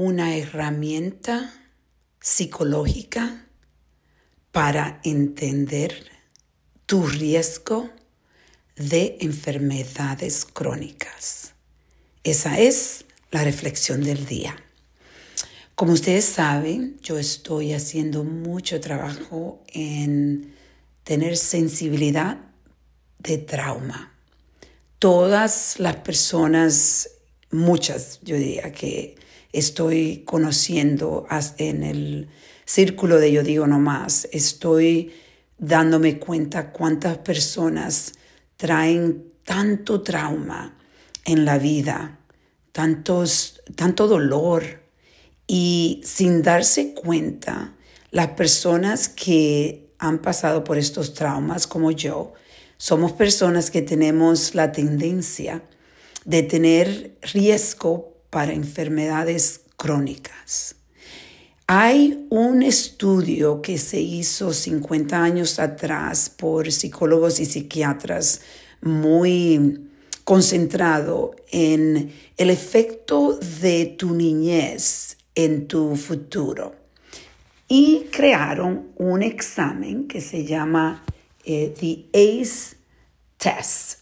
una herramienta psicológica para entender tu riesgo de enfermedades crónicas. Esa es la reflexión del día. Como ustedes saben, yo estoy haciendo mucho trabajo en tener sensibilidad de trauma. Todas las personas, muchas, yo diría que estoy conociendo en el círculo de yo digo no más, estoy dándome cuenta cuántas personas traen tanto trauma en la vida, tantos, tanto dolor y sin darse cuenta, las personas que han pasado por estos traumas como yo, somos personas que tenemos la tendencia de tener riesgo para enfermedades crónicas. Hay un estudio que se hizo 50 años atrás por psicólogos y psiquiatras muy concentrado en el efecto de tu niñez en tu futuro. Y crearon un examen que se llama eh, The ACE Test.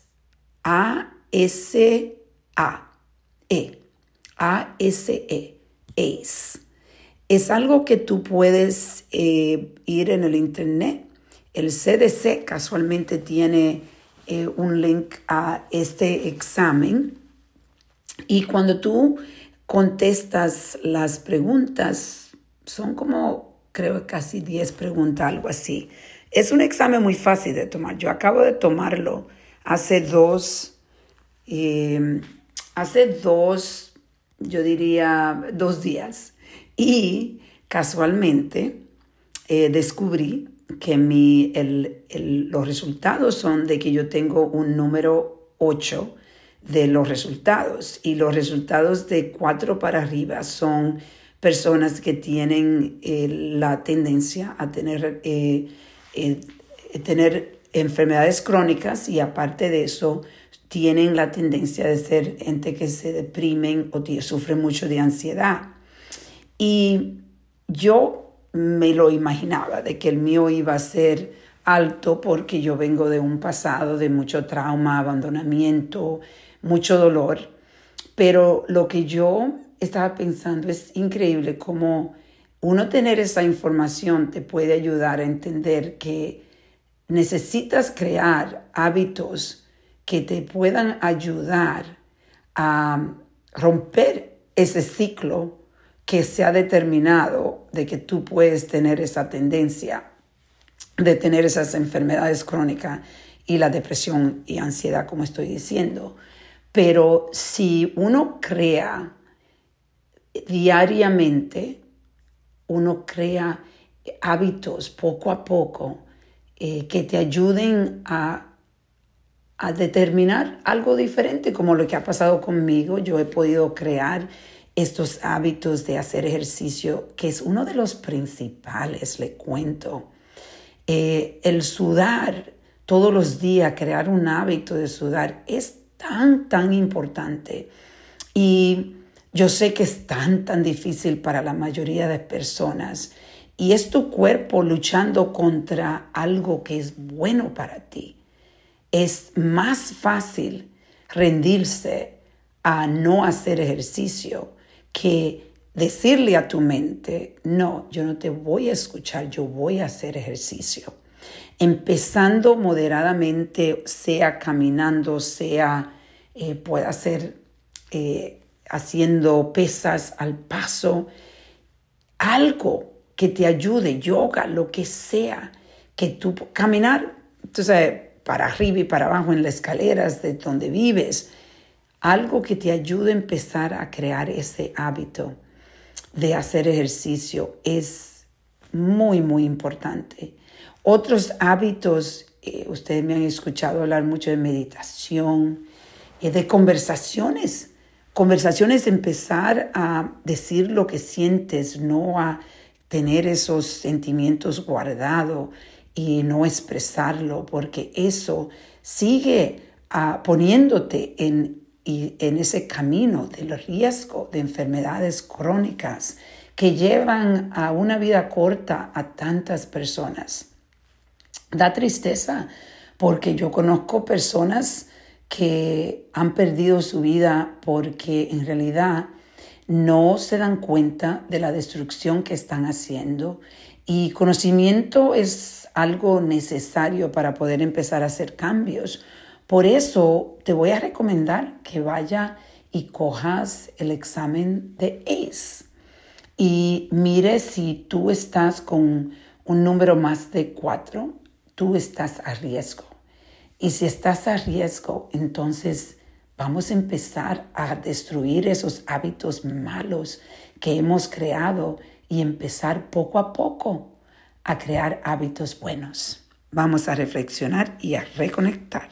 A-S-A-E. A-S-E. Es algo que tú puedes eh, ir en el internet. El CDC casualmente tiene eh, un link a este examen y cuando tú contestas las preguntas, son como creo casi 10 preguntas, algo así. Es un examen muy fácil de tomar. Yo acabo de tomarlo hace dos, eh, hace dos, yo diría dos días. Y casualmente eh, descubrí que mi, los resultados son de que yo tengo un número 8 de los resultados y los resultados de 4 para arriba son personas que tienen eh, la tendencia a tener, eh, tener enfermedades crónicas y aparte de eso tienen la tendencia de ser gente que se deprimen o sufren mucho de ansiedad. Y yo me lo imaginaba de que el mío iba a ser alto porque yo vengo de un pasado de mucho trauma, abandonamiento, mucho dolor. Pero lo que yo estaba pensando es increíble cómo uno tener esa información te puede ayudar a entender que necesitas crear hábitos que te puedan ayudar a romper ese ciclo que se ha determinado de que tú puedes tener esa tendencia de tener esas enfermedades crónicas y la depresión y ansiedad, como estoy diciendo. Pero si uno crea diariamente, uno crea hábitos poco a poco eh, que te ayuden a, determinar algo diferente, como lo que ha pasado conmigo. Yo he podido crear estos hábitos de hacer ejercicio, que es uno de los principales, le cuento. Eh, el sudar todos los días, crear un hábito de sudar, es tan, tan importante. Y yo sé que es tan, tan difícil para la mayoría de personas. Y es tu cuerpo luchando contra algo que es bueno para ti. Es más fácil rendirse a no hacer ejercicio que decirle a tu mente, no, yo no te voy a escuchar, yo voy a hacer ejercicio. Empezando moderadamente, sea caminando, sea eh, pueda ser eh, haciendo pesas al paso, algo que te ayude, yoga, lo que sea, que tú caminar, entonces para arriba y para abajo en las escaleras de donde vives, algo que te ayude a empezar a crear ese hábito de hacer ejercicio es muy, muy importante. Otros hábitos, eh, ustedes me han escuchado hablar mucho de meditación, eh, de conversaciones. Conversaciones, empezar a decir lo que sientes, no a tener esos sentimientos guardados y no expresarlo, porque eso sigue ah, poniéndote en en ese camino del riesgo de enfermedades crónicas que llevan a una vida corta a tantas personas. Da tristeza porque yo conozco personas que han perdido su vida porque en realidad no se dan cuenta de la destrucción que están haciendo y conocimiento es algo necesario para poder empezar a hacer cambios. Por eso te voy a recomendar que vaya y cojas el examen de ACE y mire si tú estás con un número más de cuatro, tú estás a riesgo. Y si estás a riesgo, entonces vamos a empezar a destruir esos hábitos malos que hemos creado y empezar poco a poco a crear hábitos buenos. Vamos a reflexionar y a reconectar.